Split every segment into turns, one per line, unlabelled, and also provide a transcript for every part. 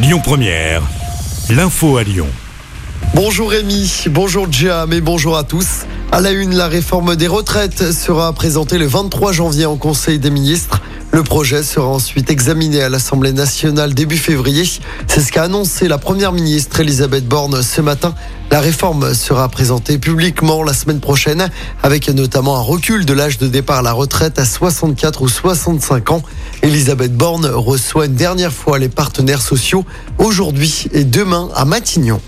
Lyon Première, l'info à Lyon.
Bonjour Rémi, bonjour Jam et bonjour à tous. À la une, la réforme des retraites sera présentée le 23 janvier en Conseil des ministres. Le projet sera ensuite examiné à l'Assemblée nationale début février. C'est ce qu'a annoncé la première ministre Elisabeth Borne ce matin. La réforme sera présentée publiquement la semaine prochaine, avec notamment un recul de l'âge de départ à la retraite à 64 ou 65 ans. Elisabeth Borne reçoit une dernière fois les partenaires sociaux aujourd'hui et demain à Matignon.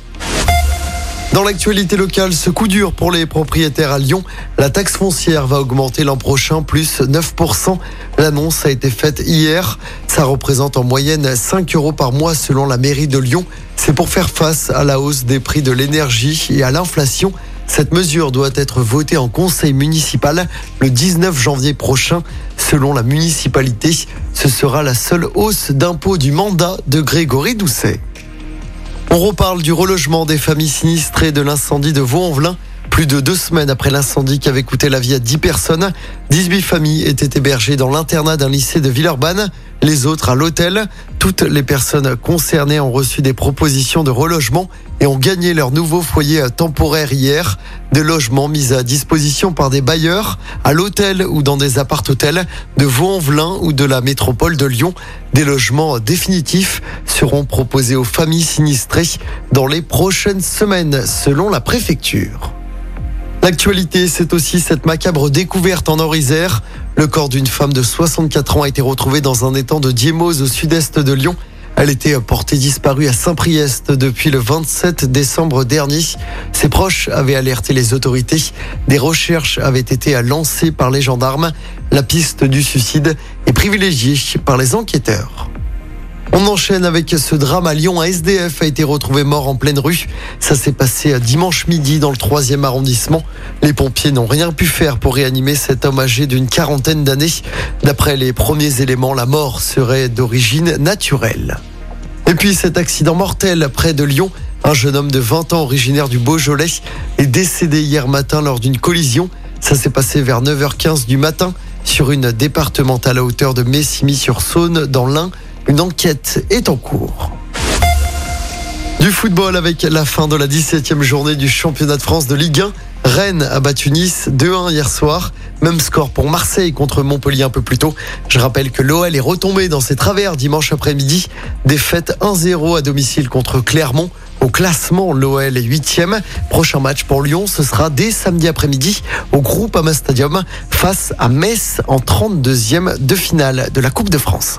Dans l'actualité locale, ce coup dur pour les propriétaires à Lyon. La taxe foncière va augmenter l'an prochain, plus 9%. L'annonce a été faite hier. Ça représente en moyenne 5 euros par mois selon la mairie de Lyon. C'est pour faire face à la hausse des prix de l'énergie et à l'inflation. Cette mesure doit être votée en conseil municipal le 19 janvier prochain. Selon la municipalité, ce sera la seule hausse d'impôt du mandat de Grégory Doucet. On reparle du relogement des familles sinistrées de l'incendie de Vaux-en-Velin. Plus de deux semaines après l'incendie qui avait coûté la vie à 10 personnes, 18 familles étaient hébergées dans l'internat d'un lycée de Villeurbanne, les autres à l'hôtel. Toutes les personnes concernées ont reçu des propositions de relogement et ont gagné leur nouveau foyer temporaire hier. Des logements mis à disposition par des bailleurs à l'hôtel ou dans des appart-hôtels de Vaux-en-Velin ou de la métropole de Lyon. Des logements définitifs seront proposés aux familles sinistrées dans les prochaines semaines, selon la préfecture. L'actualité, c'est aussi cette macabre découverte en Orisère. Le corps d'une femme de 64 ans a été retrouvé dans un étang de Diemose au sud-est de Lyon. Elle était portée disparue à Saint-Priest depuis le 27 décembre dernier. Ses proches avaient alerté les autorités. Des recherches avaient été lancées par les gendarmes. La piste du suicide est privilégiée par les enquêteurs. On enchaîne avec ce drame à Lyon. Un SDF a été retrouvé mort en pleine rue. Ça s'est passé dimanche midi dans le troisième arrondissement. Les pompiers n'ont rien pu faire pour réanimer cet homme âgé d'une quarantaine d'années. D'après les premiers éléments, la mort serait d'origine naturelle. Et puis cet accident mortel près de Lyon. Un jeune homme de 20 ans originaire du Beaujolais est décédé hier matin lors d'une collision. Ça s'est passé vers 9h15 du matin sur une départementale à hauteur de Messimy-sur-Saône dans l'Ain. Une enquête est en cours. Du football avec la fin de la 17e journée du championnat de France de Ligue 1. Rennes a battu Nice 2-1 hier soir. Même score pour Marseille contre Montpellier un peu plus tôt. Je rappelle que l'OL est retombé dans ses travers dimanche après-midi. Défaite 1-0 à domicile contre Clermont. Au classement, l'OL est 8e. Prochain match pour Lyon, ce sera dès samedi après-midi au groupe Ama Stadium face à Metz en 32e de finale de la Coupe de France.